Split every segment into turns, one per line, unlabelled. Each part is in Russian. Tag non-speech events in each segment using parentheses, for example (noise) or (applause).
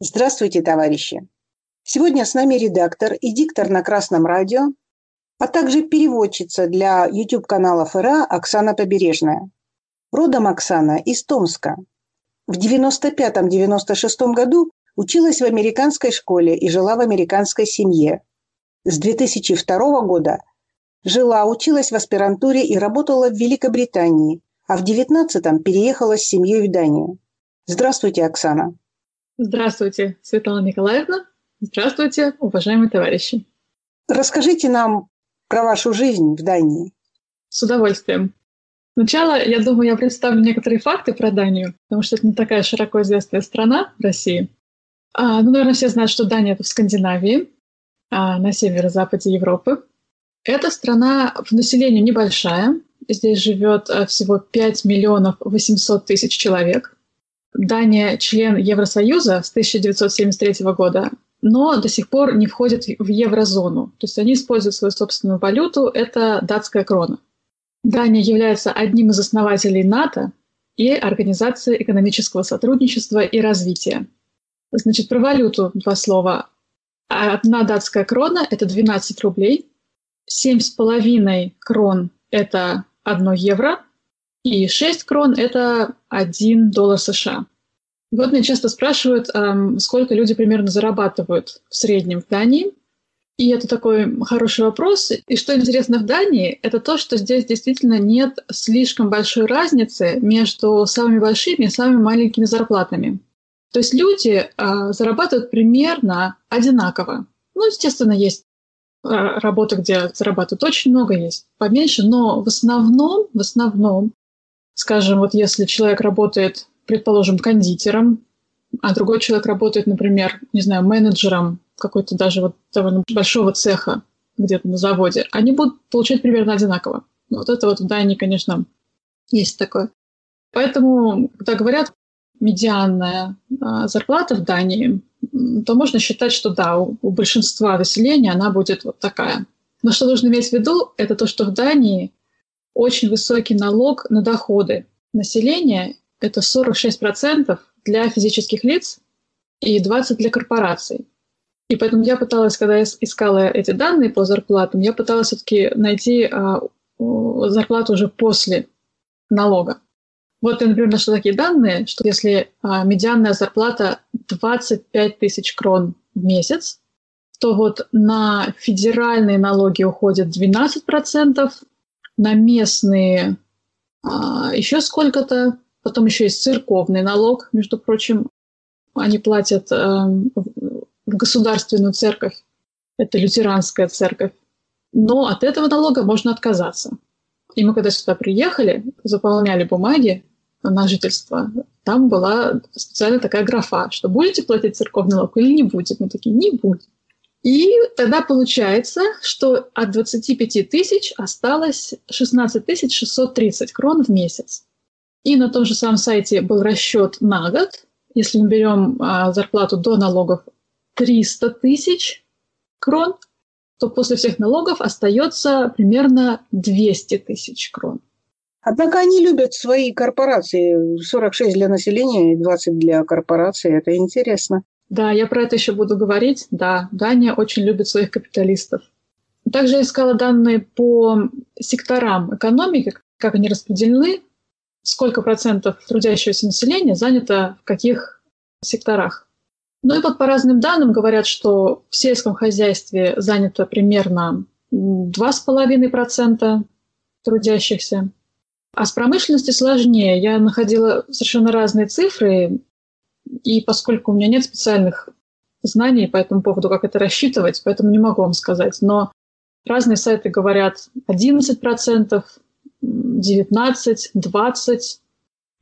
Здравствуйте, товарищи! Сегодня с нами редактор и диктор на Красном радио, а также переводчица для YouTube-канала ФРА Оксана Побережная. Родом Оксана из Томска. В 95-96 году училась в американской школе и жила в американской семье. С 2002 года жила, училась в аспирантуре и работала в Великобритании, а в 19-м переехала с семьей в Данию. Здравствуйте, Оксана.
Здравствуйте, Светлана Николаевна. Здравствуйте, уважаемые товарищи.
Расскажите нам про вашу жизнь в Дании.
С удовольствием. Сначала, я думаю, я представлю некоторые факты про Данию, потому что это не такая широко известная страна в России. А, ну, наверное, все знают, что Дания – это в Скандинавии, а, на северо-западе Европы. Эта страна в населении небольшая. Здесь живет а, всего 5 миллионов 800 тысяч человек. Дания член Евросоюза с 1973 года, но до сих пор не входит в еврозону. То есть они используют свою собственную валюту, это датская крона. Дания является одним из основателей НАТО и Организации экономического сотрудничества и развития. Значит, про валюту два слова. Одна датская крона – это 12 рублей, 7,5 крон – это 1 евро – и 6 крон – это 1 доллар США. Вот меня часто спрашивают, сколько люди примерно зарабатывают в среднем в Дании. И это такой хороший вопрос. И что интересно в Дании, это то, что здесь действительно нет слишком большой разницы между самыми большими и самыми маленькими зарплатами. То есть люди а, зарабатывают примерно одинаково. Ну, естественно, есть а, работы, где зарабатывают очень много, есть поменьше, но в основном, в основном Скажем, вот если человек работает, предположим, кондитером, а другой человек работает, например, не знаю, менеджером какой-то даже вот довольно большого цеха где-то на заводе, они будут получать примерно одинаково. Вот это вот в Дании, конечно, есть такое. Поэтому, когда говорят медианная а, зарплата в Дании, то можно считать, что да, у, у большинства населения она будет вот такая. Но что нужно иметь в виду, это то, что в Дании очень высокий налог на доходы населения. Это 46% для физических лиц и 20% для корпораций. И поэтому я пыталась, когда я искала эти данные по зарплатам, я пыталась все-таки найти а, зарплату уже после налога. Вот я, например, нашла такие данные, что если а, медианная зарплата 25 тысяч крон в месяц, то вот на федеральные налоги уходит 12%, на местные а, еще сколько-то. Потом еще есть церковный налог, между прочим. Они платят а, в государственную церковь. Это лютеранская церковь. Но от этого налога можно отказаться. И мы когда сюда приехали, заполняли бумаги на жительство, там была специально такая графа, что будете платить церковный налог или не будете. Мы такие, не будем. И тогда получается, что от 25 тысяч осталось 16 630 крон в месяц. И на том же самом сайте был расчет на год. Если мы берем а, зарплату до налогов 300 тысяч крон, то после всех налогов остается примерно 200 тысяч крон.
Однако они любят свои корпорации. 46 для населения и 20 для корпораций. Это интересно.
Да, я про это еще буду говорить. Да, Дания очень любит своих капиталистов. Также я искала данные по секторам экономики, как они распределены, сколько процентов трудящегося населения занято в каких секторах. Ну и вот по разным данным говорят, что в сельском хозяйстве занято примерно 2,5% трудящихся. А с промышленностью сложнее. Я находила совершенно разные цифры. И поскольку у меня нет специальных знаний по этому поводу, как это рассчитывать, поэтому не могу вам сказать. Но разные сайты говорят 11%, 19%, 20%,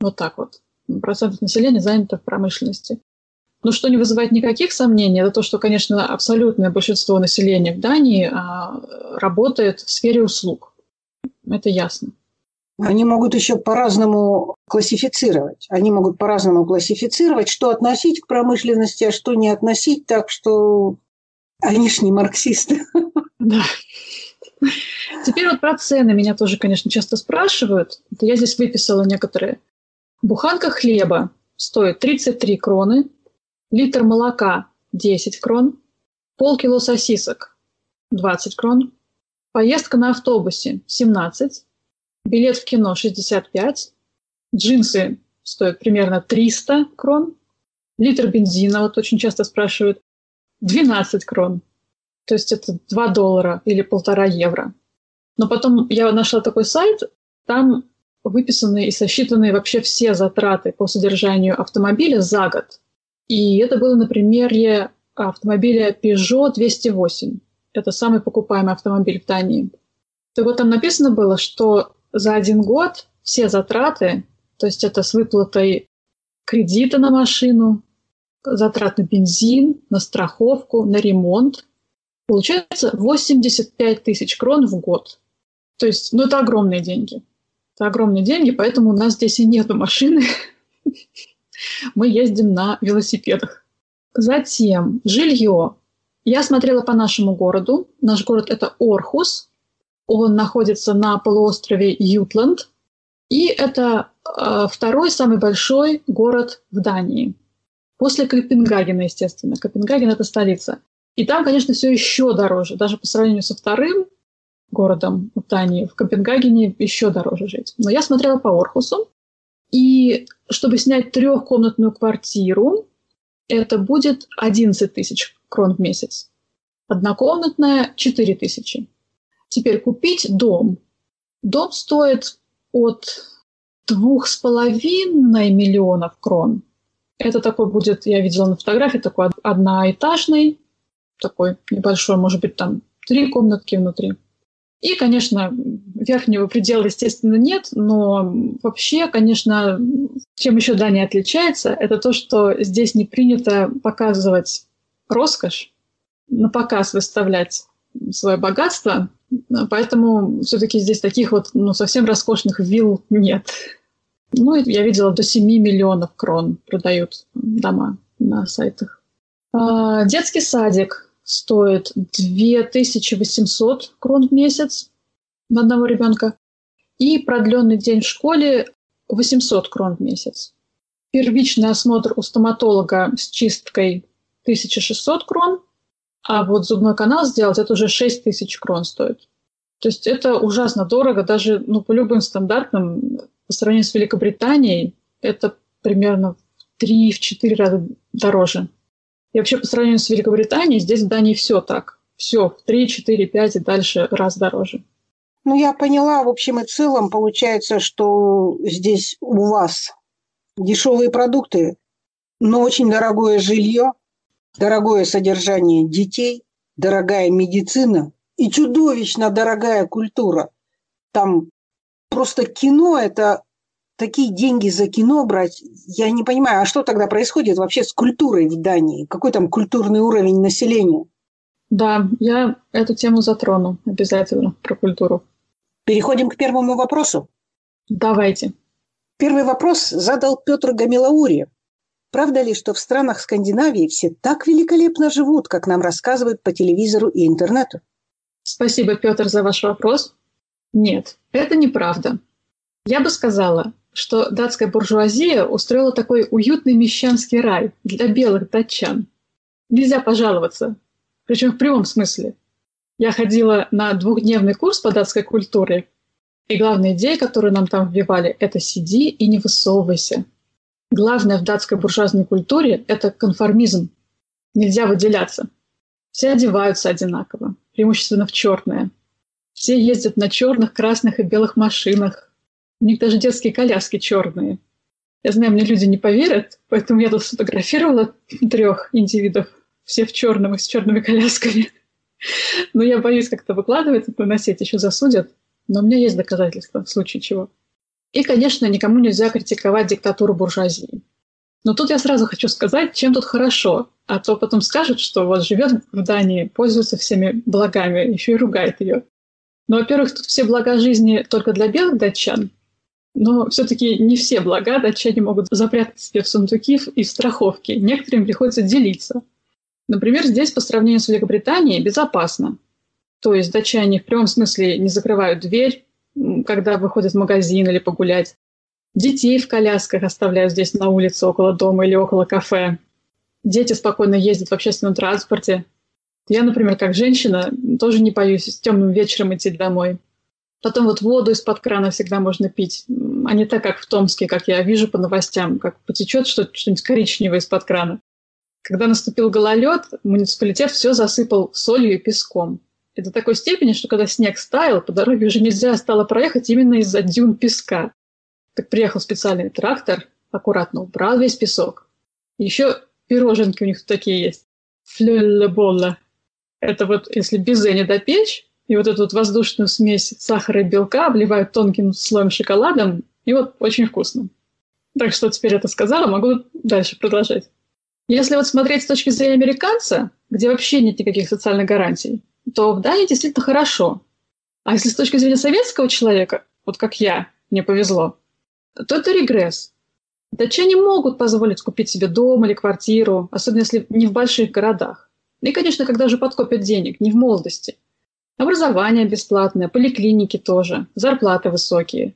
вот так вот. Процентов населения занято в промышленности. Но что не вызывает никаких сомнений, это то, что, конечно, абсолютное большинство населения в Дании а, работает в сфере услуг. Это ясно.
Они могут еще по-разному классифицировать. Они могут по-разному классифицировать, что относить к промышленности, а что не относить, так что они ж не марксисты.
Да. Теперь вот про цены. Меня тоже, конечно, часто спрашивают. Я здесь выписала некоторые. Буханка хлеба стоит 33 кроны, литр молока 10 крон, полкило сосисок 20 крон, поездка на автобусе 17, билет в кино 65, джинсы стоят примерно 300 крон, литр бензина, вот очень часто спрашивают, 12 крон. То есть это 2 доллара или полтора евро. Но потом я нашла такой сайт, там выписаны и сосчитаны вообще все затраты по содержанию автомобиля за год. И это было на примере автомобиля Peugeot 208. Это самый покупаемый автомобиль в Дании. Так вот, там написано было, что за один год все затраты, то есть это с выплатой кредита на машину, затрат на бензин, на страховку, на ремонт, получается 85 тысяч крон в год. То есть, ну, это огромные деньги. Это огромные деньги, поэтому у нас здесь и нет машины. (laughs) Мы ездим на велосипедах. Затем жилье. Я смотрела по нашему городу. Наш город – это Орхус. Он находится на полуострове Ютланд. И это э, второй самый большой город в Дании. После Копенгагена, естественно. Копенгаген – это столица. И там, конечно, все еще дороже. Даже по сравнению со вторым городом в Дании, в Копенгагене еще дороже жить. Но я смотрела по Орхусу, и чтобы снять трехкомнатную квартиру, это будет 11 тысяч крон в месяц. Однокомнатная – 4 тысячи. Теперь купить дом. Дом стоит от двух с половиной миллионов крон. Это такой будет, я видела на фотографии, такой одноэтажный, такой небольшой, может быть, там три комнатки внутри. И, конечно, верхнего предела, естественно, нет, но вообще, конечно, чем еще Дания отличается, это то, что здесь не принято показывать роскошь, на показ выставлять свое богатство, поэтому все-таки здесь таких вот ну, совсем роскошных вилл нет. Ну, я видела, до 7 миллионов крон продают дома на сайтах. А, детский садик стоит 2800 крон в месяц на одного ребенка. И продленный день в школе 800 крон в месяц. Первичный осмотр у стоматолога с чисткой 1600 крон, а вот зубной канал сделать это уже 6000 крон стоит. То есть это ужасно дорого, даже ну, по любым стандартам, по сравнению с Великобританией, это примерно в 3-4 раза дороже. И вообще по сравнению с Великобританией, здесь в Дании все так. Все в 3, 4, 5 и дальше раз дороже.
Ну, я поняла, в общем и целом, получается, что здесь у вас дешевые продукты, но очень дорогое жилье, дорогое содержание детей, дорогая медицина и чудовищно дорогая культура. Там просто кино – это такие деньги за кино брать, я не понимаю, а что тогда происходит вообще с культурой в Дании? Какой там культурный уровень населения?
Да, я эту тему затрону обязательно про культуру.
Переходим к первому вопросу.
Давайте.
Первый вопрос задал Петр Гамилаури. Правда ли, что в странах Скандинавии все так великолепно живут, как нам рассказывают по телевизору и интернету?
Спасибо, Петр, за ваш вопрос. Нет, это неправда. Я бы сказала, что датская буржуазия устроила такой уютный мещанский рай для белых датчан. Нельзя пожаловаться, причем в прямом смысле. Я ходила на двухдневный курс по датской культуре, и главная идея, которую нам там вбивали, это сиди и не высовывайся. Главное в датской буржуазной культуре – это конформизм. Нельзя выделяться. Все одеваются одинаково, преимущественно в черное. Все ездят на черных, красных и белых машинах, у них даже детские коляски черные. Я знаю, мне люди не поверят, поэтому я тут сфотографировала трех индивидов, все в черном и с черными колясками. (laughs) Но я боюсь как-то выкладывать это на сеть, еще засудят. Но у меня есть доказательства в случае чего. И, конечно, никому нельзя критиковать диктатуру буржуазии. Но тут я сразу хочу сказать, чем тут хорошо. А то потом скажут, что вот живет в Дании, пользуется всеми благами, еще и ругает ее. Но, во-первых, тут все блага жизни только для белых датчан, но все-таки не все блага датчане могут запрятать себе в сундуки и в страховки. Некоторым приходится делиться. Например, здесь по сравнению с Великобританией безопасно. То есть датчане в прямом смысле не закрывают дверь, когда выходят в магазин или погулять. Детей в колясках оставляют здесь на улице, около дома или около кафе. Дети спокойно ездят в общественном транспорте. Я, например, как женщина, тоже не боюсь с темным вечером идти домой. Потом вот воду из-под крана всегда можно пить, а не так, как в Томске, как я вижу по новостям, как потечет что-нибудь коричневое из-под крана. Когда наступил гололед, муниципалитет все засыпал солью и песком. И до такой степени, что когда снег стаял, по дороге уже нельзя стало проехать именно из-за дюн песка. Так приехал специальный трактор, аккуратно убрал весь песок. Еще пироженки у них такие есть. Флюлле-болла. Это вот если безе не допечь, и вот эту вот воздушную смесь сахара и белка обливают тонким слоем шоколадом, и вот очень вкусно. Так что теперь это сказала, могу дальше продолжать. Если вот смотреть с точки зрения американца, где вообще нет никаких социальных гарантий, то в Дании действительно хорошо. А если с точки зрения советского человека, вот как я, мне повезло, то это регресс. Датчане могут позволить купить себе дом или квартиру, особенно если не в больших городах. И, конечно, когда же подкопят денег, не в молодости. Образование бесплатное, поликлиники тоже, зарплаты высокие.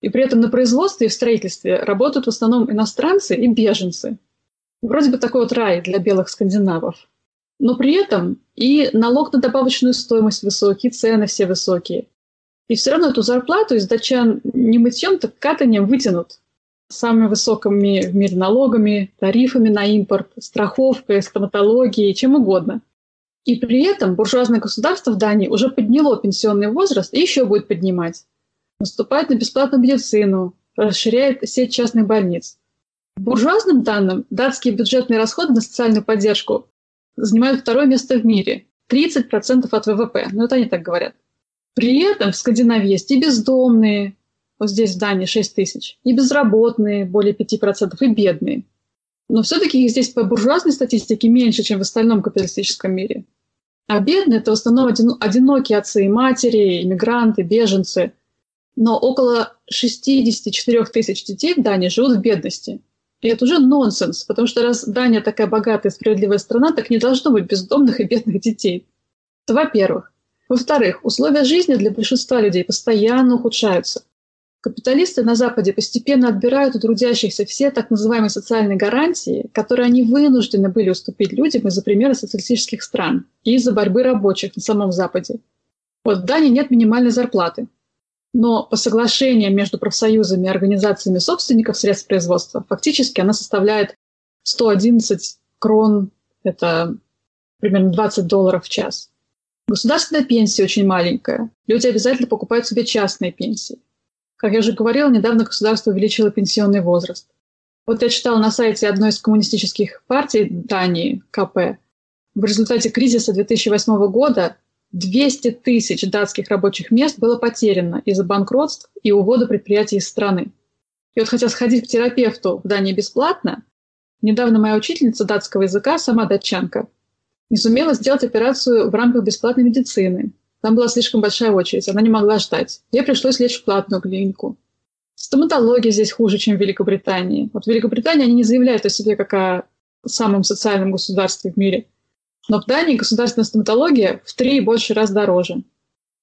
И при этом на производстве и в строительстве работают в основном иностранцы и беженцы. Вроде бы такой вот рай для белых скандинавов. Но при этом и налог на добавочную стоимость высокий, цены все высокие. И все равно эту зарплату из датчан не мытьем, так катанием вытянут. Самыми высокими в мире налогами, тарифами на импорт, страховкой, стоматологией, чем угодно. И при этом буржуазное государство в Дании уже подняло пенсионный возраст и еще будет поднимать. Наступает на бесплатную медицину, расширяет сеть частных больниц. По буржуазным данным, датские бюджетные расходы на социальную поддержку занимают второе место в мире. 30% от ВВП. Ну, это они так говорят. При этом в Скандинавии есть и бездомные, вот здесь в Дании 6 тысяч, и безработные, более 5%, и бедные. Но все-таки их здесь по буржуазной статистике меньше, чем в остальном капиталистическом мире. А бедные – это в основном одинокие отцы и матери, иммигранты, беженцы. Но около 64 тысяч детей в Дании живут в бедности. И это уже нонсенс, потому что раз Дания такая богатая и справедливая страна, так не должно быть бездомных и бедных детей. Это во-первых. Во-вторых, условия жизни для большинства людей постоянно ухудшаются. Капиталисты на Западе постепенно отбирают у трудящихся все так называемые социальные гарантии, которые они вынуждены были уступить людям из-за примера социалистических стран и из-за борьбы рабочих на самом Западе. Вот в Дании нет минимальной зарплаты. Но по соглашениям между профсоюзами и организациями собственников средств производства фактически она составляет 111 крон, это примерно 20 долларов в час. Государственная пенсия очень маленькая. Люди обязательно покупают себе частные пенсии. Как я уже говорила, недавно государство увеличило пенсионный возраст. Вот я читала на сайте одной из коммунистических партий Дании, КП, в результате кризиса 2008 года 200 тысяч датских рабочих мест было потеряно из-за банкротств и увода предприятий из страны. И вот хотя сходить к терапевту в Дании бесплатно, недавно моя учительница датского языка, сама датчанка, не сумела сделать операцию в рамках бесплатной медицины, там была слишком большая очередь, она не могла ждать. Ей пришлось лечь в платную клинику. Стоматология здесь хуже, чем в Великобритании. Вот в Великобритании они не заявляют о себе как о самом социальном государстве в мире. Но в Дании государственная стоматология в три и больше раз дороже.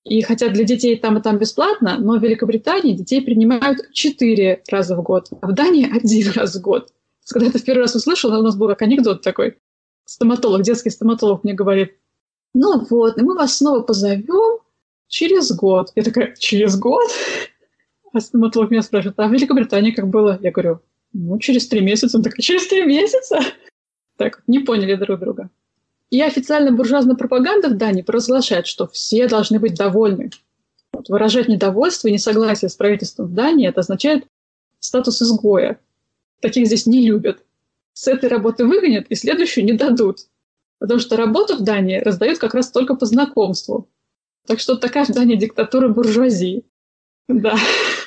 И хотя для детей там и там бесплатно, но в Великобритании детей принимают четыре раза в год, а в Дании (laughs) один раз в год. Когда это в первый раз услышала, у нас был как анекдот такой. Стоматолог, детский стоматолог мне говорит, ну вот, и мы вас снова позовем через год. Я такая, через год? А стоматолог меня спрашивает, а в Великобритании как было? Я говорю, ну, через три месяца. Он такой, через три месяца? Так, не поняли друг друга. И официальная буржуазная пропаганда в Дании провозглашает, что все должны быть довольны. Вот, выражать недовольство и несогласие с правительством в Дании – это означает статус изгоя. Таких здесь не любят. С этой работы выгонят и следующую не дадут. Потому что работу в Дании раздают как раз только по знакомству. Так что такая в Дании диктатура буржуазии. Да.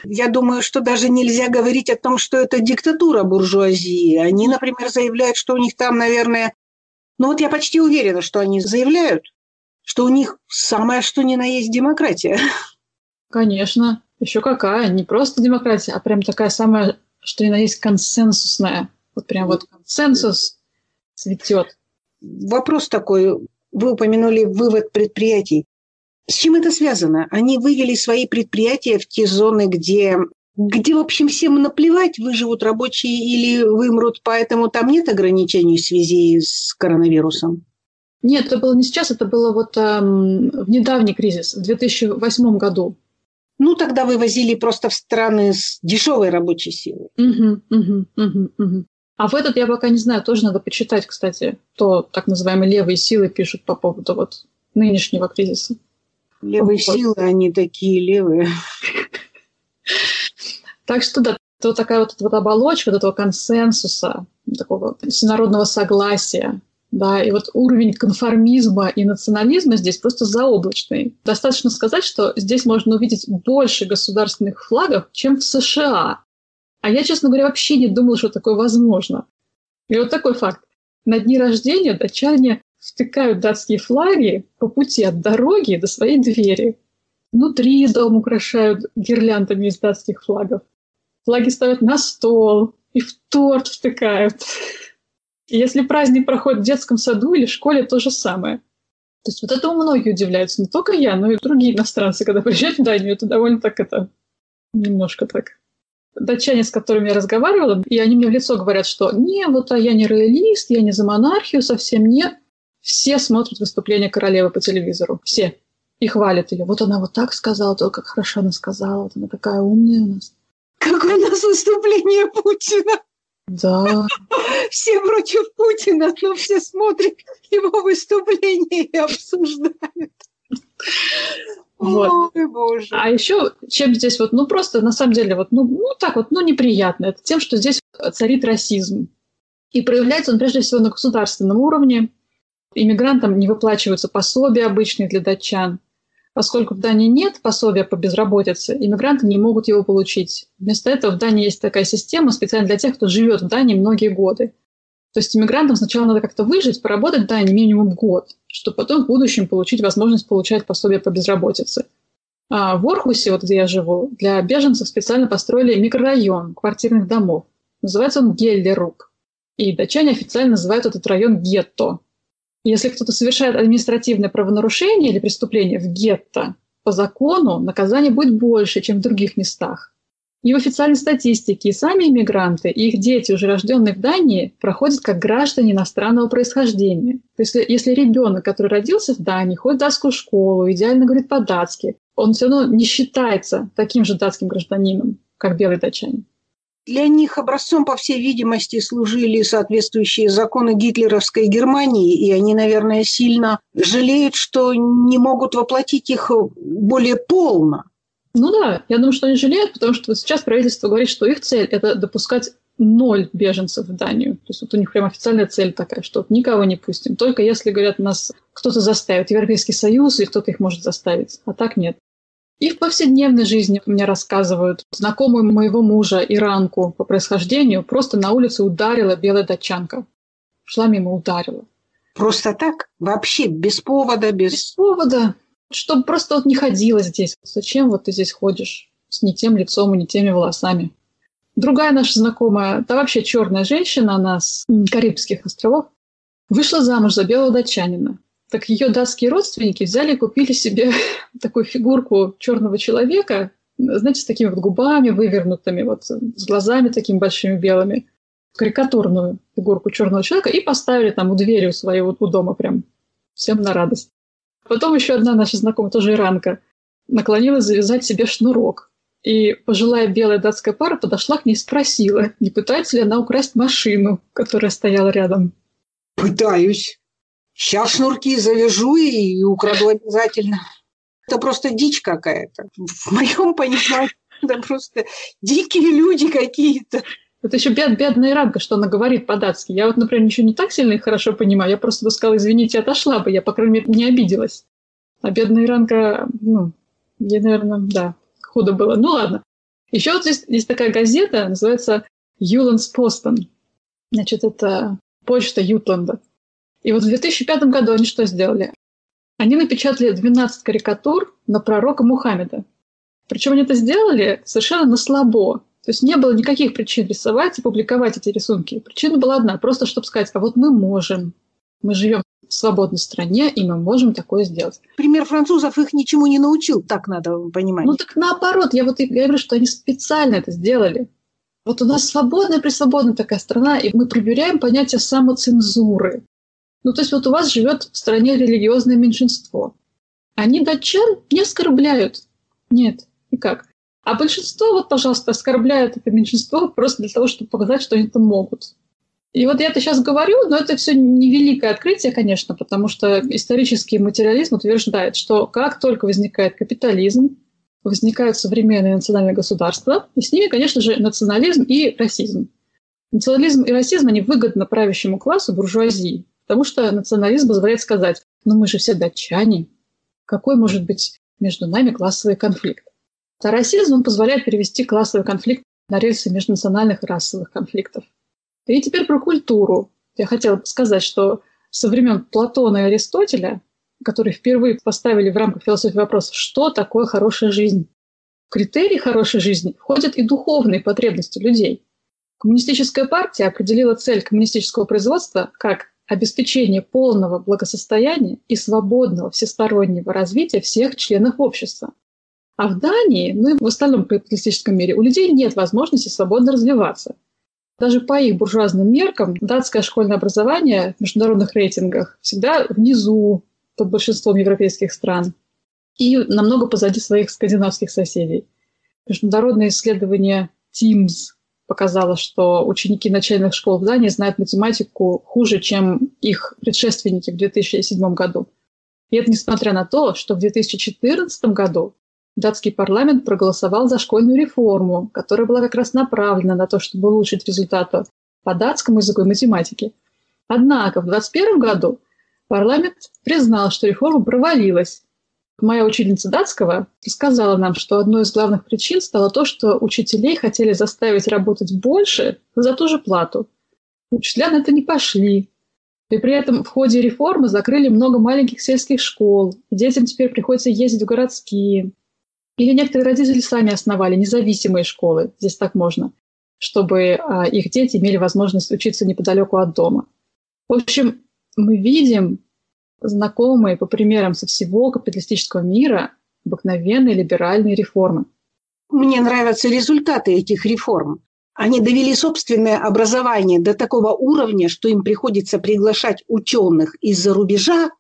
Я думаю, что даже нельзя говорить о том, что это диктатура буржуазии. Они, например, заявляют, что у них там, наверное... Ну вот я почти уверена, что они заявляют, что у них самое что ни на есть демократия.
Конечно. Еще какая. Не просто демократия, а прям такая самая, что ни на есть консенсусная. Вот прям вот консенсус цветет.
Вопрос такой. Вы упомянули вывод предприятий. С чем это связано? Они вывели свои предприятия в те зоны, где где, в общем, всем наплевать, выживут рабочие или вымрут, поэтому там нет ограничений в связи с коронавирусом?
Нет, это было не сейчас, это было вот эм, в недавний кризис, в 2008 году.
Ну, тогда вывозили просто в страны с дешевой рабочей силой.
Угу, угу, угу, угу. А в этот я пока не знаю, тоже надо почитать, кстати, то так называемые левые силы пишут по поводу вот нынешнего кризиса.
Левые вот. силы, они такие левые.
Так что да, вот такая вот, вот оболочка вот этого консенсуса, такого всенародного согласия, да, и вот уровень конформизма и национализма здесь просто заоблачный. Достаточно сказать, что здесь можно увидеть больше государственных флагов, чем в США. А я, честно говоря, вообще не думала, что такое возможно. И вот такой факт. На дни рождения датчане втыкают датские флаги по пути от дороги до своей двери. Внутри дом украшают гирляндами из датских флагов. Флаги ставят на стол и в торт втыкают. Если праздник проходит в детском саду или школе, то же самое. То есть вот этому многие удивляются. Не только я, но и другие иностранцы, когда приезжают в Данию, это довольно так это... Немножко так. Датчане, с которыми я разговаривала, и они мне в лицо говорят, что не, вот а я не роялист, я не за монархию, совсем нет. Все смотрят выступление королевы по телевизору. Все. И хвалят ее. Вот она вот так сказала, то как хорошо она сказала, вот она такая умная у нас.
Как у нас выступление Путина.
Да.
Все против Путина, но все смотрят его выступление и обсуждают.
Вот. Ой, боже. А еще чем здесь вот, ну просто на самом деле вот, ну, ну так вот, ну неприятно, это тем, что здесь царит расизм. И проявляется он прежде всего на государственном уровне. Иммигрантам не выплачиваются пособия обычные для датчан. Поскольку в Дании нет пособия по безработице, иммигранты не могут его получить. Вместо этого в Дании есть такая система специально для тех, кто живет в Дании многие годы. То есть иммигрантам сначала надо как-то выжить, поработать в Дании минимум год, чтобы потом в будущем получить возможность получать пособие по безработице. А в Орхусе, вот где я живу, для беженцев специально построили микрорайон квартирных домов. Называется он Геллерук. И датчане официально называют этот район гетто. Если кто-то совершает административное правонарушение или преступление в гетто, по закону наказание будет больше, чем в других местах. И в официальной статистике и сами иммигранты, и их дети, уже рожденные в Дании, проходят как граждане иностранного происхождения. То есть если ребенок, который родился в Дании, ходит в датскую школу, идеально говорит по-датски, он все равно не считается таким же датским гражданином, как белый датчанин.
Для них образцом, по всей видимости, служили соответствующие законы гитлеровской Германии, и они, наверное, сильно жалеют, что не могут воплотить их более полно.
Ну да, я думаю, что они жалеют, потому что вот сейчас правительство говорит, что их цель – это допускать ноль беженцев в Данию. То есть вот у них прям официальная цель такая, что никого не пустим. Только если, говорят, нас кто-то заставит, Европейский Союз, или кто-то их может заставить. А так нет. И в повседневной жизни мне рассказывают, знакомую моего мужа, иранку по происхождению, просто на улице ударила белая датчанка. Шла мимо, ударила.
Просто так? Вообще без повода? Без,
без повода. Чтобы просто вот не ходила здесь. Зачем вот ты здесь ходишь с не тем лицом и не теми волосами? Другая наша знакомая, та вообще черная женщина, она с Карибских островов, вышла замуж за белого датчанина так ее датские родственники взяли и купили себе (laughs) такую фигурку черного человека, знаете, с такими вот губами вывернутыми, вот с глазами такими большими белыми, карикатурную фигурку черного человека и поставили там у двери у своего у дома прям всем на радость. Потом еще одна наша знакомая, тоже иранка, наклонилась завязать себе шнурок. И пожилая белая датская пара подошла к ней и спросила, не пытается ли она украсть машину, которая стояла рядом.
«Пытаюсь», Сейчас шнурки завяжу и украду обязательно. Это просто дичь какая-то. В моем понимании это просто дикие люди какие-то.
Это еще бед, бедная Иранка, что она говорит по-датски. Я вот, например, ничего не так сильно и хорошо понимаю. Я просто бы сказала, извините, отошла бы. Я, по крайней мере, не обиделась. А бедная Иранка, ну, ей, наверное, да, худо было. Ну, ладно. Еще вот здесь есть такая газета, называется Юландс Постон. Значит, это почта Ютланда. И вот в 2005 году они что сделали? Они напечатали 12 карикатур на пророка Мухаммеда. Причем они это сделали совершенно на слабо. То есть не было никаких причин рисовать и публиковать эти рисунки. Причина была одна, просто чтобы сказать, а вот мы можем. Мы живем в свободной стране, и мы можем такое сделать.
Пример французов их ничему не научил, так надо понимать.
Ну так наоборот, я вот и говорю, что они специально это сделали. Вот у нас свободная, присвободная такая страна, и мы проверяем понятие самоцензуры. Ну, то есть вот у вас живет в стране религиозное меньшинство. Они датчан не оскорбляют. Нет, никак. А большинство, вот, пожалуйста, оскорбляют это меньшинство просто для того, чтобы показать, что они это могут. И вот я это сейчас говорю, но это все невеликое открытие, конечно, потому что исторический материализм утверждает, что как только возникает капитализм, возникают современные национальные государства, и с ними, конечно же, национализм и расизм. Национализм и расизм, они выгодны правящему классу буржуазии, потому что национализм позволяет сказать, ну мы же все датчане, какой может быть между нами классовый конфликт? А расизм, он позволяет перевести классовый конфликт на рельсы межнациональных и расовых конфликтов. И теперь про культуру. Я хотела сказать, что со времен Платона и Аристотеля которые впервые поставили в рамках философии вопрос, что такое хорошая жизнь. В критерии хорошей жизни входят и духовные потребности людей. Коммунистическая партия определила цель коммунистического производства как обеспечение полного благосостояния и свободного всестороннего развития всех членов общества. А в Дании, ну и в остальном капиталистическом мире, у людей нет возможности свободно развиваться. Даже по их буржуазным меркам датское школьное образование в международных рейтингах всегда внизу под большинством европейских стран и намного позади своих скандинавских соседей. Международное исследование TIMSS показало, что ученики начальных школ в Дании знают математику хуже, чем их предшественники в 2007 году. И это несмотря на то, что в 2014 году датский парламент проголосовал за школьную реформу, которая была как раз направлена на то, чтобы улучшить результаты по датскому языку и математике. Однако в 2021 году Парламент признал, что реформа провалилась. Моя учительница датского сказала нам, что одной из главных причин стало то, что учителей хотели заставить работать больше за ту же плату. Учителя на это не пошли. И при этом в ходе реформы закрыли много маленьких сельских школ, и детям теперь приходится ездить в городские. Или некоторые родители сами основали независимые школы, здесь так можно, чтобы а, их дети имели возможность учиться неподалеку от дома. В общем, мы видим знакомые по примерам со всего капиталистического мира обыкновенные либеральные реформы.
Мне нравятся результаты этих реформ. Они довели собственное образование до такого уровня, что им приходится приглашать ученых из-за рубежа,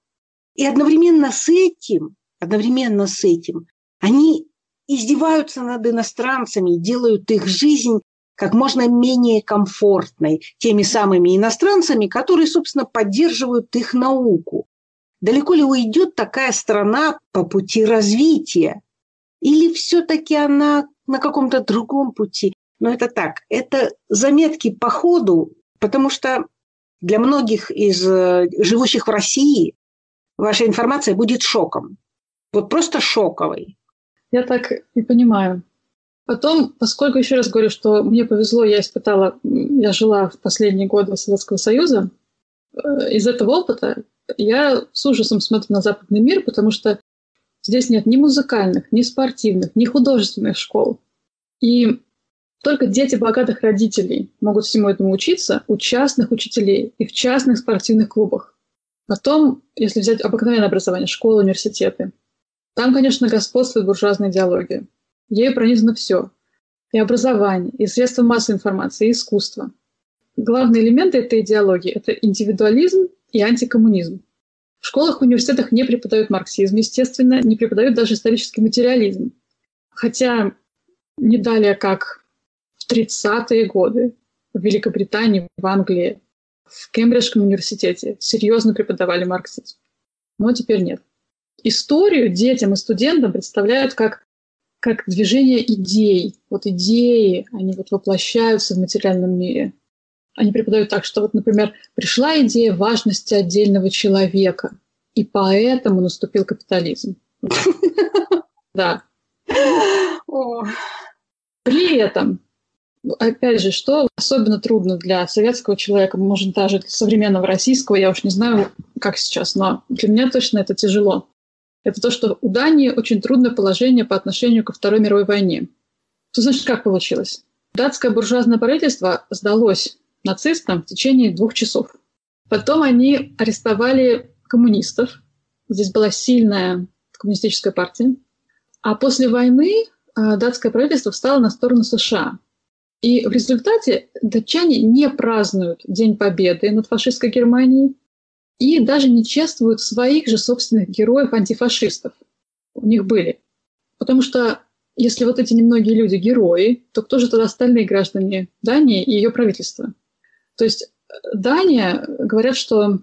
и одновременно с этим, одновременно с этим, они издеваются над иностранцами, делают их жизнь как можно менее комфортной теми самыми иностранцами, которые, собственно, поддерживают их науку. Далеко ли уйдет такая страна по пути развития? Или все-таки она на каком-то другом пути? Но это так, это заметки по ходу, потому что для многих из э, живущих в России ваша информация будет шоком. Вот просто шоковой.
Я так и понимаю. Потом, поскольку еще раз говорю, что мне повезло, я испытала, я жила в последние годы Советского Союза, э, из этого опыта я с ужасом смотрю на западный мир, потому что здесь нет ни музыкальных, ни спортивных, ни художественных школ. И только дети богатых родителей могут всему этому учиться у частных учителей и в частных спортивных клубах. Потом, если взять обыкновенное образование, школы, университеты, там, конечно, господствует буржуазная идеология. Ею пронизано все. И образование, и средства массовой информации, и искусство. Главные элементы этой идеологии – это индивидуализм и антикоммунизм. В школах и университетах не преподают марксизм, естественно, не преподают даже исторический материализм. Хотя не далее, как в 30-е годы в Великобритании, в Англии, в Кембриджском университете серьезно преподавали марксизм. Но теперь нет. Историю детям и студентам представляют как как движение идей. Вот идеи, они вот воплощаются в материальном мире. Они преподают так, что вот, например, пришла идея важности отдельного человека, и поэтому наступил капитализм. (laughs) Да. При этом, опять же, что особенно трудно для советского человека, может, даже для современного российского, я уж не знаю, как сейчас, но для меня точно это тяжело это то, что у Дании очень трудное положение по отношению ко Второй мировой войне. Что значит, как получилось? Датское буржуазное правительство сдалось нацистам в течение двух часов. Потом они арестовали коммунистов. Здесь была сильная коммунистическая партия. А после войны а, датское правительство встало на сторону США. И в результате датчане не празднуют День Победы над фашистской Германией и даже не чествуют своих же собственных героев-антифашистов. У них были. Потому что если вот эти немногие люди герои, то кто же тогда остальные граждане Дании и ее правительства? То есть э, Дания, говорят, что э,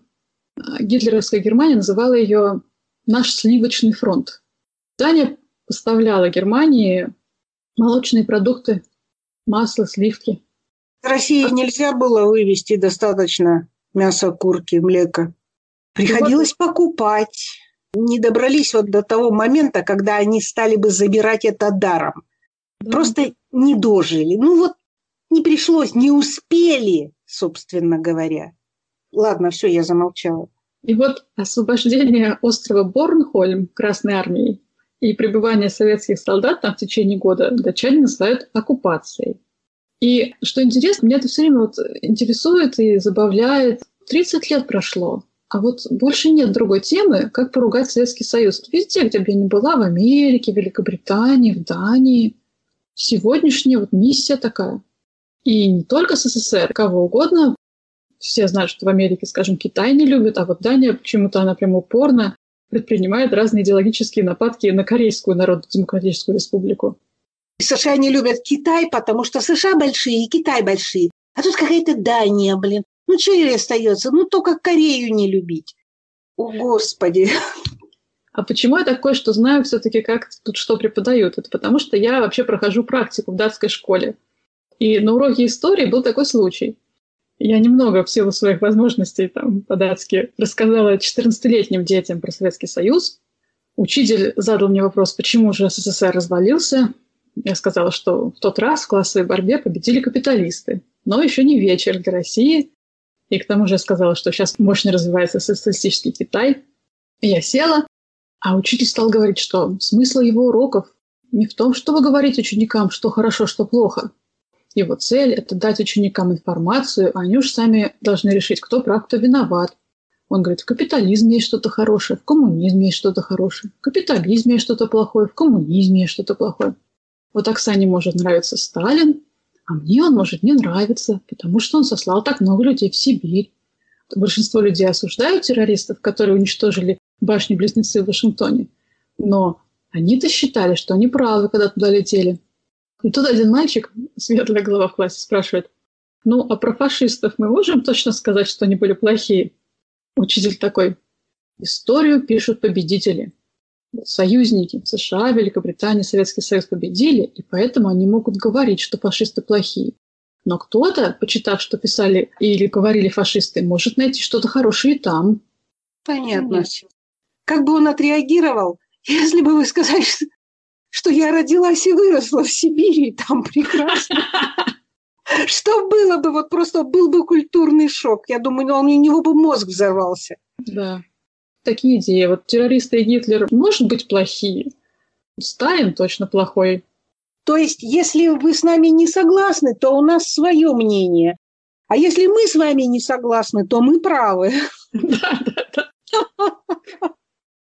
гитлеровская Германия называла ее «наш сливочный фронт». Дания поставляла Германии молочные продукты, масло, сливки.
России нельзя было вывести достаточно мяса, курки, млека. Приходилось покупать. Не добрались вот до того момента, когда они стали бы забирать это даром. Да. Просто не дожили. Ну вот не пришлось, не успели, собственно говоря. Ладно, все, я замолчала.
И вот освобождение острова Борнхольм Красной Армией и пребывание советских солдат там в течение года датчане называют оккупацией. И что интересно, меня это все время вот интересует и забавляет. 30 лет прошло, а вот больше нет другой темы, как поругать Советский Союз. Везде, где бы я ни была, в Америке, в Великобритании, в Дании. Сегодняшняя вот миссия такая. И не только СССР, кого угодно. Все знают, что в Америке, скажем, Китай не любит, а вот Дания почему-то она прям упорно предпринимает разные идеологические нападки на Корейскую Народно-Демократическую Республику.
США не любят Китай, потому что США большие и Китай большие. А тут какая-то Дания, блин. Ну, что ей остается? Ну, только Корею не любить. О, Господи.
А почему я такое, что знаю все-таки, как тут что преподают? Это потому что я вообще прохожу практику в датской школе. И на уроке истории был такой случай. Я немного в силу своих возможностей там по-датски рассказала 14-летним детям про Советский Союз. Учитель задал мне вопрос, почему же СССР развалился. Я сказала, что в тот раз в классовой борьбе победили капиталисты. Но еще не вечер для России. И к тому же я сказала, что сейчас мощно развивается социалистический Китай. Я села, а учитель стал говорить, что смысл его уроков не в том, чтобы говорить ученикам, что хорошо, что плохо, его цель – это дать ученикам информацию, а они уж сами должны решить, кто прав, кто виноват. Он говорит, в капитализме есть что-то хорошее, в коммунизме есть что-то хорошее, в капитализме есть что-то плохое, в коммунизме есть что-то плохое. Вот Оксане может нравиться Сталин, а мне он может не нравиться, потому что он сослал так много людей в Сибирь. Большинство людей осуждают террористов, которые уничтожили башни-близнецы в Вашингтоне. Но они-то считали, что они правы, когда туда летели. И тут один мальчик, светлая голова в классе, спрашивает, ну, а про фашистов мы можем точно сказать, что они были плохие? Учитель такой, историю пишут победители. Союзники США, Великобритания, Советский Союз победили, и поэтому они могут говорить, что фашисты плохие. Но кто-то, почитав, что писали или говорили фашисты, может найти что-то хорошее и там.
Понятно. Как бы он отреагировал, (laughs) если бы вы сказали, что я родилась и выросла в Сибири, там прекрасно. (laughs) Что было бы, вот просто был бы культурный шок. Я думаю, у него бы мозг взорвался.
Да. Такие идеи. Вот террористы и Гитлер, может быть, плохие. Сталин точно плохой.
То есть, если вы с нами не согласны, то у нас свое мнение. А если мы с вами не согласны, то мы правы. Да, да,
да.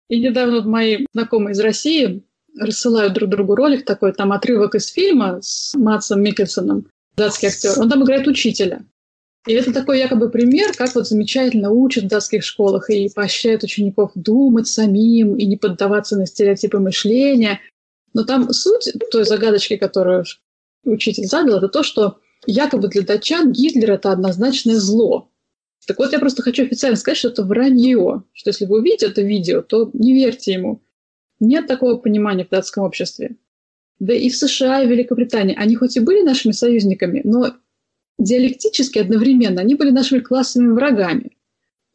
И недавно мои знакомые из России рассылают друг другу ролик такой, там отрывок из фильма с Матсом Микельсоном, датский актер. Он там играет учителя. И это такой якобы пример, как вот замечательно учат в датских школах и поощряют учеников думать самим и не поддаваться на стереотипы мышления. Но там суть той загадочки, которую учитель задал, это то, что якобы для датчан Гитлер – это однозначное зло. Так вот, я просто хочу официально сказать, что это вранье, что если вы увидите это видео, то не верьте ему. Нет такого понимания в датском обществе. Да и в США, и в Великобритании. Они хоть и были нашими союзниками, но диалектически одновременно они были нашими классовыми врагами.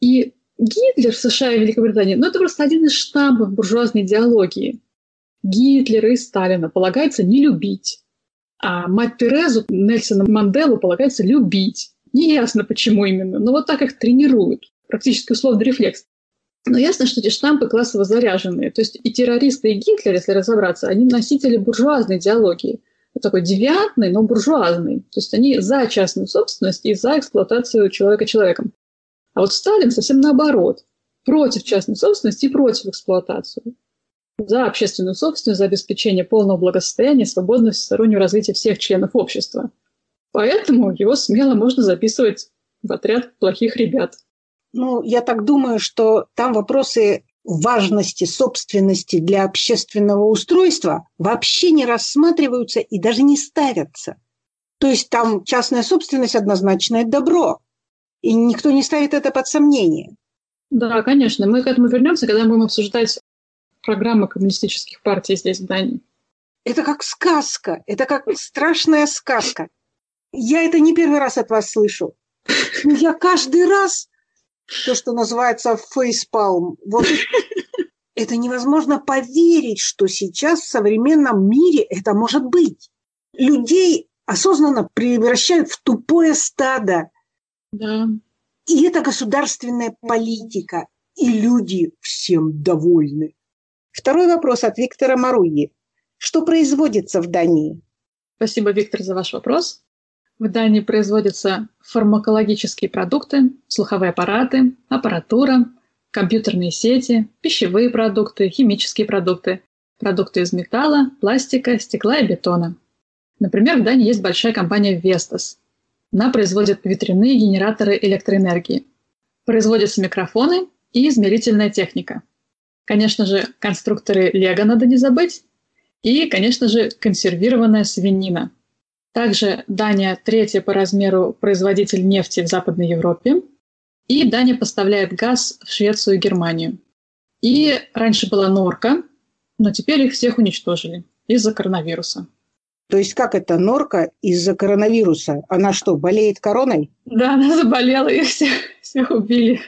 И Гитлер в США и Великобритании, ну это просто один из штампов буржуазной идеологии. Гитлера и Сталина полагается не любить. А мать Терезу, Нельсона Манделу полагается любить. Неясно, почему именно, но вот так их тренируют. Практически условный рефлекс. Но ясно, что эти штампы классово заряженные. То есть и террористы, и Гитлер, если разобраться, они носители буржуазной идеологии. Вот такой девиантный, но буржуазный. То есть они за частную собственность и за эксплуатацию человека человеком. А вот Сталин совсем наоборот. против частной собственности и против эксплуатации. За общественную собственность, за обеспечение полного благосостояния, свободного всестороннего развития всех членов общества. Поэтому его смело можно записывать в отряд плохих ребят.
Ну, я так думаю, что там вопросы важности собственности для общественного устройства вообще не рассматриваются и даже не ставятся. То есть там частная собственность однозначное добро, и никто не ставит это под сомнение.
Да, конечно. Мы к этому вернемся, когда будем обсуждать программы коммунистических партий здесь, в Дании.
Это как сказка, это как страшная сказка. Я это не первый раз от вас слышу. Я каждый раз то, что называется фейспалм. Вот (laughs) это невозможно поверить, что сейчас в современном мире это может быть. Людей осознанно превращают в тупое стадо.
Да.
И это государственная политика. И люди всем довольны. Второй вопрос от Виктора Маруи. Что производится в Дании?
Спасибо, Виктор, за ваш вопрос. В Дании производятся фармакологические продукты, слуховые аппараты, аппаратура, компьютерные сети, пищевые продукты, химические продукты, продукты из металла, пластика, стекла и бетона. Например, в Дании есть большая компания Vestas. Она производит ветряные генераторы электроэнергии. Производятся микрофоны и измерительная техника. Конечно же, конструкторы Лего надо не забыть. И, конечно же, консервированная свинина – также Дания третья по размеру производитель нефти в Западной Европе. И Дания поставляет газ в Швецию и Германию. И раньше была норка, но теперь их всех уничтожили из-за коронавируса.
То есть как это норка из-за коронавируса? Она что, болеет короной?
Да, она заболела, их всех, всех убили.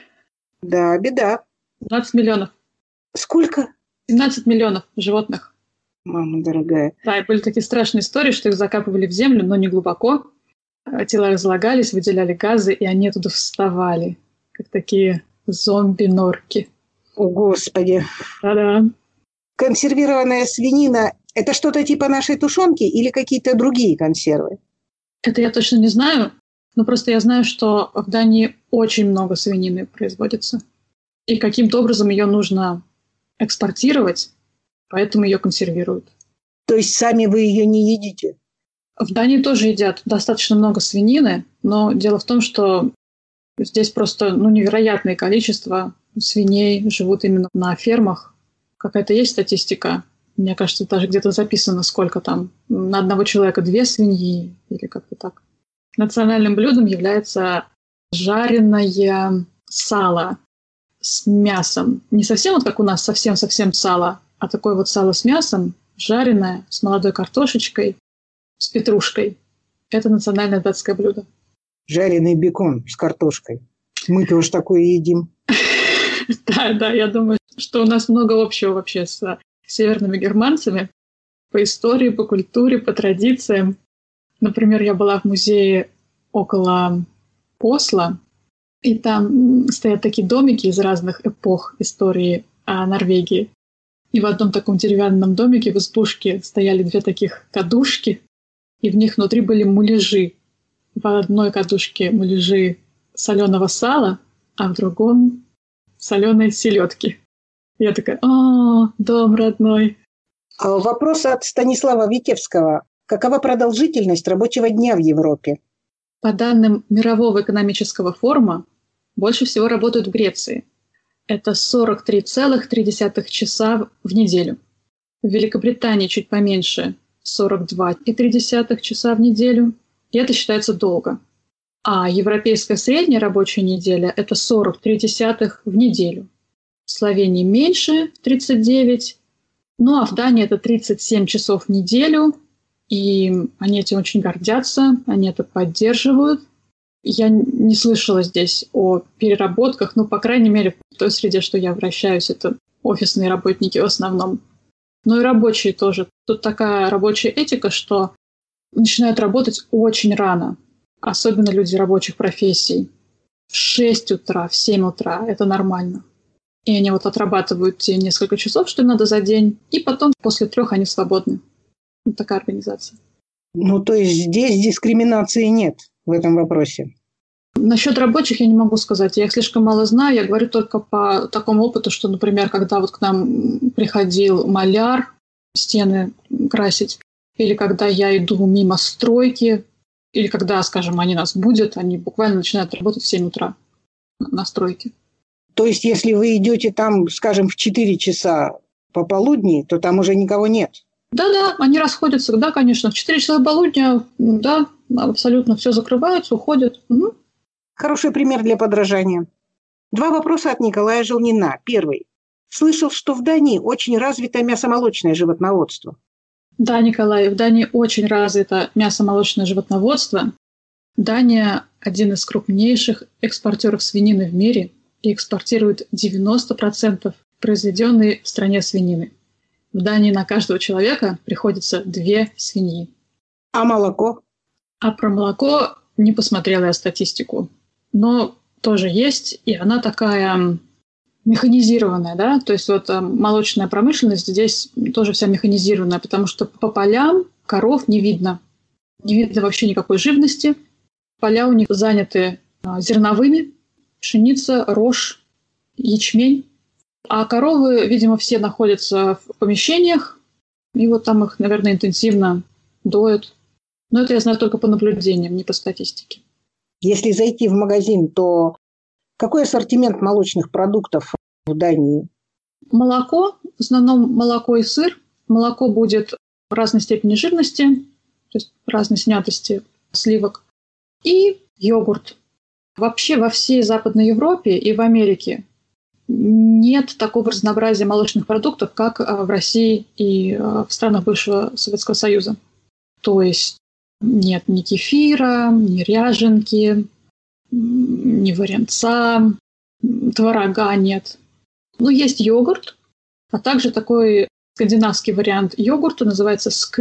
Да, беда.
17 миллионов.
Сколько?
17 миллионов животных
мама дорогая.
Да, и были такие страшные истории, что их закапывали в землю, но не глубоко. А тела разлагались, выделяли газы, и они оттуда вставали, как такие зомби-норки.
О, Господи.
Да-да.
Консервированная свинина – это что-то типа нашей тушенки или какие-то другие консервы?
Это я точно не знаю, но просто я знаю, что в Дании очень много свинины производится. И каким-то образом ее нужно экспортировать, поэтому ее консервируют.
То есть сами вы ее не едите?
В Дании тоже едят достаточно много свинины, но дело в том, что здесь просто ну, невероятное количество свиней живут именно на фермах. Какая-то есть статистика? Мне кажется, даже где-то записано, сколько там. На одного человека две свиньи или как-то так. Национальным блюдом является жареное сало с мясом. Не совсем вот как у нас, совсем-совсем сало, а такое вот сало с мясом, жареное, с молодой картошечкой, с петрушкой. Это национальное датское блюдо.
Жареный бекон с картошкой. Мы тоже такое едим. (laughs)
Да, да, я думаю, что у нас много общего вообще с северными германцами по истории, по культуре, по традициям. Например, я была в музее около Осло, и там стоят такие домики из разных эпох истории Норвегии. И в одном таком деревянном домике в избушке стояли две таких кадушки, и в них внутри были муляжи. В одной кадушке муляжи соленого сала, а в другом соленой селедки. Я такая, о, дом родной.
А вопрос от Станислава Витевского. Какова продолжительность рабочего дня в Европе?
По данным Мирового экономического форума, больше всего работают в Греции. Это 43,3 часа в неделю. В Великобритании чуть поменьше 42,3 часа в неделю. И это считается долго. А европейская средняя рабочая неделя – это 43 в неделю. В Словении меньше 39, ну а в Дании это 37 часов в неделю, и они этим очень гордятся, они это поддерживают. Я не слышала здесь о переработках, ну, по крайней мере, в той среде, что я вращаюсь, это офисные работники в основном. Ну и рабочие тоже. Тут такая рабочая этика, что начинают работать очень рано, особенно люди рабочих профессий. В 6 утра, в 7 утра, это нормально. И они вот отрабатывают те несколько часов, что им надо за день, и потом после трех они свободны. Вот такая организация.
Ну, то есть здесь дискриминации нет в этом вопросе?
Насчет рабочих я не могу сказать. Я их слишком мало знаю. Я говорю только по такому опыту, что, например, когда вот к нам приходил маляр стены красить, или когда я иду мимо стройки, или когда, скажем, они нас будут, они буквально начинают работать в 7 утра на стройке.
То есть, если вы идете там, скажем, в 4 часа пополудни, то там уже никого нет?
Да-да, они расходятся, да, конечно. В 4 часа полудня, да, абсолютно все закрывается, уходят. Угу.
Хороший пример для подражания. Два вопроса от Николая Желнина. Первый. Слышал, что в Дании очень развито мясомолочное животноводство.
Да, Николай, в Дании очень развито мясомолочное животноводство. Дания – один из крупнейших экспортеров свинины в мире и экспортирует 90% произведенной в стране свинины. В Дании на каждого человека приходится две свиньи.
А молоко?
А про молоко не посмотрела я статистику. Но тоже есть, и она такая механизированная, да, то есть вот э, молочная промышленность здесь тоже вся механизированная, потому что по полям коров не видно, не видно вообще никакой живности. Поля у них заняты э, зерновыми, пшеница, рожь, ячмень. А коровы, видимо, все находятся в помещениях, и вот там их, наверное, интенсивно доят. Но это я знаю только по наблюдениям, не по статистике.
Если зайти в магазин, то какой ассортимент молочных продуктов в Дании?
Молоко, в основном молоко и сыр. Молоко будет разной степени жирности, то есть разной снятости сливок. И йогурт. Вообще во всей Западной Европе и в Америке нет такого разнообразия молочных продуктов, как а, в России и а, в странах бывшего Советского Союза. То есть нет ни кефира, ни ряженки, ни варенца, творога нет. Ну, есть йогурт, а также такой скандинавский вариант йогурта, называется ск.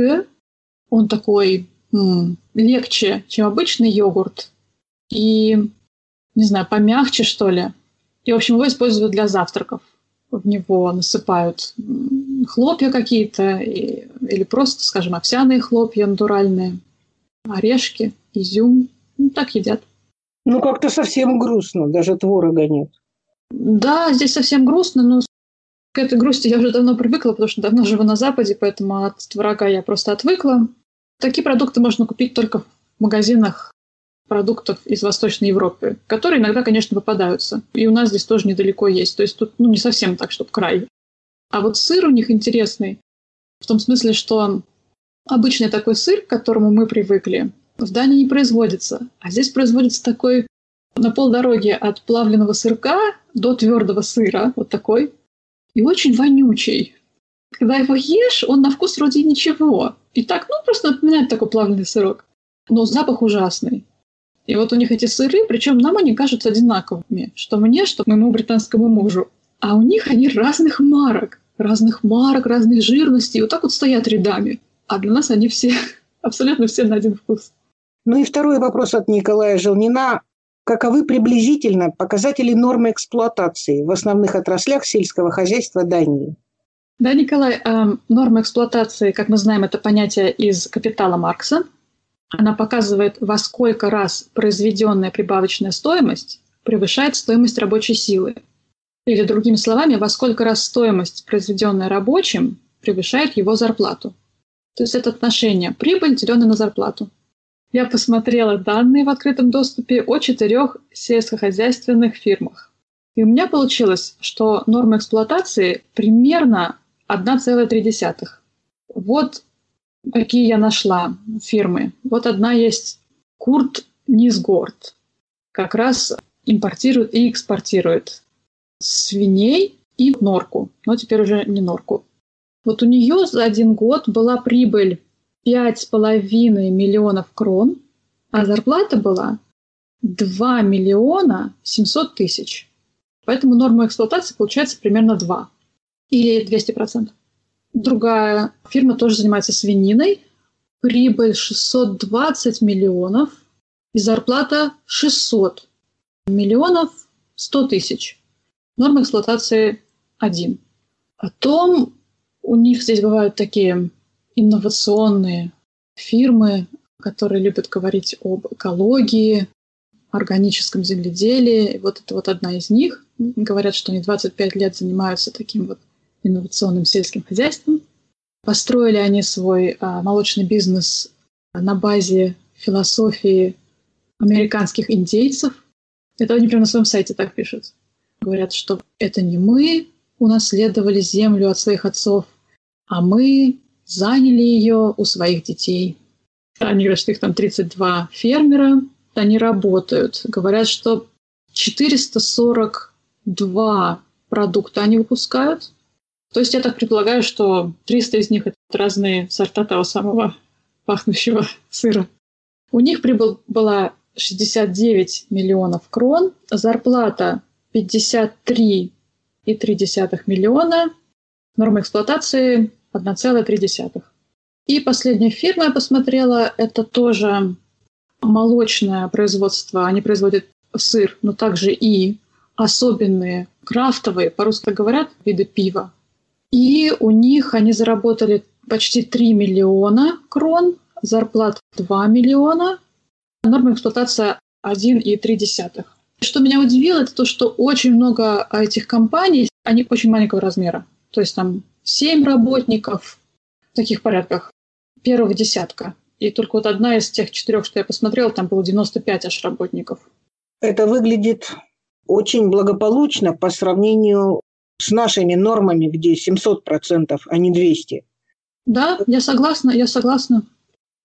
Он такой м, легче, чем обычный йогурт. И, не знаю, помягче, что ли. И, в общем, его используют для завтраков. В него насыпают хлопья какие-то или просто, скажем, овсяные хлопья натуральные, орешки, изюм. Ну, так едят.
Ну, как-то совсем грустно, даже творога нет.
Да, здесь совсем грустно, но к этой грусти я уже давно привыкла, потому что давно живу на Западе, поэтому от творога я просто отвыкла. Такие продукты можно купить только в магазинах продуктов из Восточной Европы, которые иногда, конечно, попадаются. И у нас здесь тоже недалеко есть. То есть тут ну, не совсем так, чтобы край. А вот сыр у них интересный. В том смысле, что обычный такой сыр, к которому мы привыкли, в Дании не производится. А здесь производится такой на полдороге от плавленного сырка до твердого сыра, вот такой, и очень вонючий. Когда его ешь, он на вкус вроде ничего. И так, ну, просто напоминает такой плавленый сырок. Но запах ужасный. И вот у них эти сыры, причем нам они кажутся одинаковыми, что мне, что моему британскому мужу. А у них они разных марок, разных марок, разных жирностей, и вот так вот стоят рядами. А для нас они все, (laughs) абсолютно все на один вкус.
Ну и второй вопрос от Николая Желнина. Каковы приблизительно показатели нормы эксплуатации в основных отраслях сельского хозяйства Дании?
Да, Николай, э, норма эксплуатации, как мы знаем, это понятие из «Капитала Маркса», она показывает, во сколько раз произведенная прибавочная стоимость превышает стоимость рабочей силы. Или другими словами, во сколько раз стоимость, произведенная рабочим, превышает его зарплату. То есть это отношение прибыль, деленное на зарплату. Я посмотрела данные в открытом доступе о четырех сельскохозяйственных фирмах. И у меня получилось, что норма эксплуатации примерно 1,3. Вот какие я нашла фирмы. Вот одна есть Курт Низгорд. Как раз импортирует и экспортирует свиней и норку. Но теперь уже не норку. Вот у нее за один год была прибыль 5,5 миллионов крон, а зарплата была 2 миллиона 700 тысяч. Поэтому норма эксплуатации получается примерно 2 или 200%. Другая фирма тоже занимается свининой. Прибыль 620 миллионов и зарплата 600 миллионов 100 тысяч. Норма эксплуатации 1. Потом у них здесь бывают такие инновационные фирмы, которые любят говорить об экологии, органическом земледелии. Вот это вот одна из них. Говорят, что они 25 лет занимаются таким вот инновационным сельским хозяйством. Построили они свой а, молочный бизнес на базе философии американских индейцев. Это они прямо на своем сайте так пишут. Говорят, что это не мы унаследовали землю от своих отцов, а мы заняли ее у своих детей. Они говорят, что их там 32 фермера, они работают. Говорят, что 442 продукта они выпускают. То есть я так предполагаю, что 300 из них – это разные сорта того самого пахнущего (laughs) сыра. У них прибыль была 69 миллионов крон, зарплата 53,3 миллиона, норма эксплуатации 1,3. И последняя фирма я посмотрела, это тоже молочное производство. Они производят сыр, но также и особенные крафтовые, по-русски говорят, виды пива. И у них они заработали почти 3 миллиона крон, зарплат 2 миллиона, норма эксплуатация 1,3. Что меня удивило, это то, что очень много этих компаний, они очень маленького размера. То есть там 7 работников в таких порядках, первого десятка. И только вот одна из тех четырех, что я посмотрела, там было 95 аж работников.
Это выглядит очень благополучно по сравнению с нашими нормами, где 700%, а не 200%.
Да, я согласна, я согласна.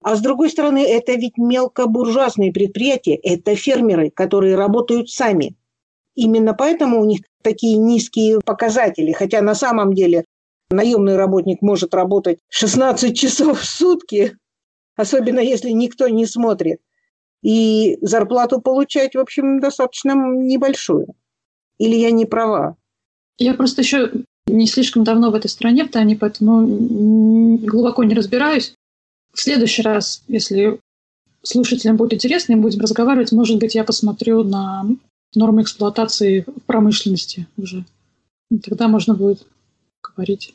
А с другой стороны, это ведь мелкобуржуазные предприятия, это фермеры, которые работают сами. Именно поэтому у них такие низкие показатели, хотя на самом деле наемный работник может работать 16 часов в сутки, особенно если никто не смотрит, и зарплату получать, в общем, достаточно небольшую. Или я не права?
Я просто еще не слишком давно в этой стране, в Тане, поэтому глубоко не разбираюсь. В следующий раз, если слушателям будет интересно, и будем разговаривать, может быть, я посмотрю на нормы эксплуатации в промышленности уже. И тогда можно будет говорить.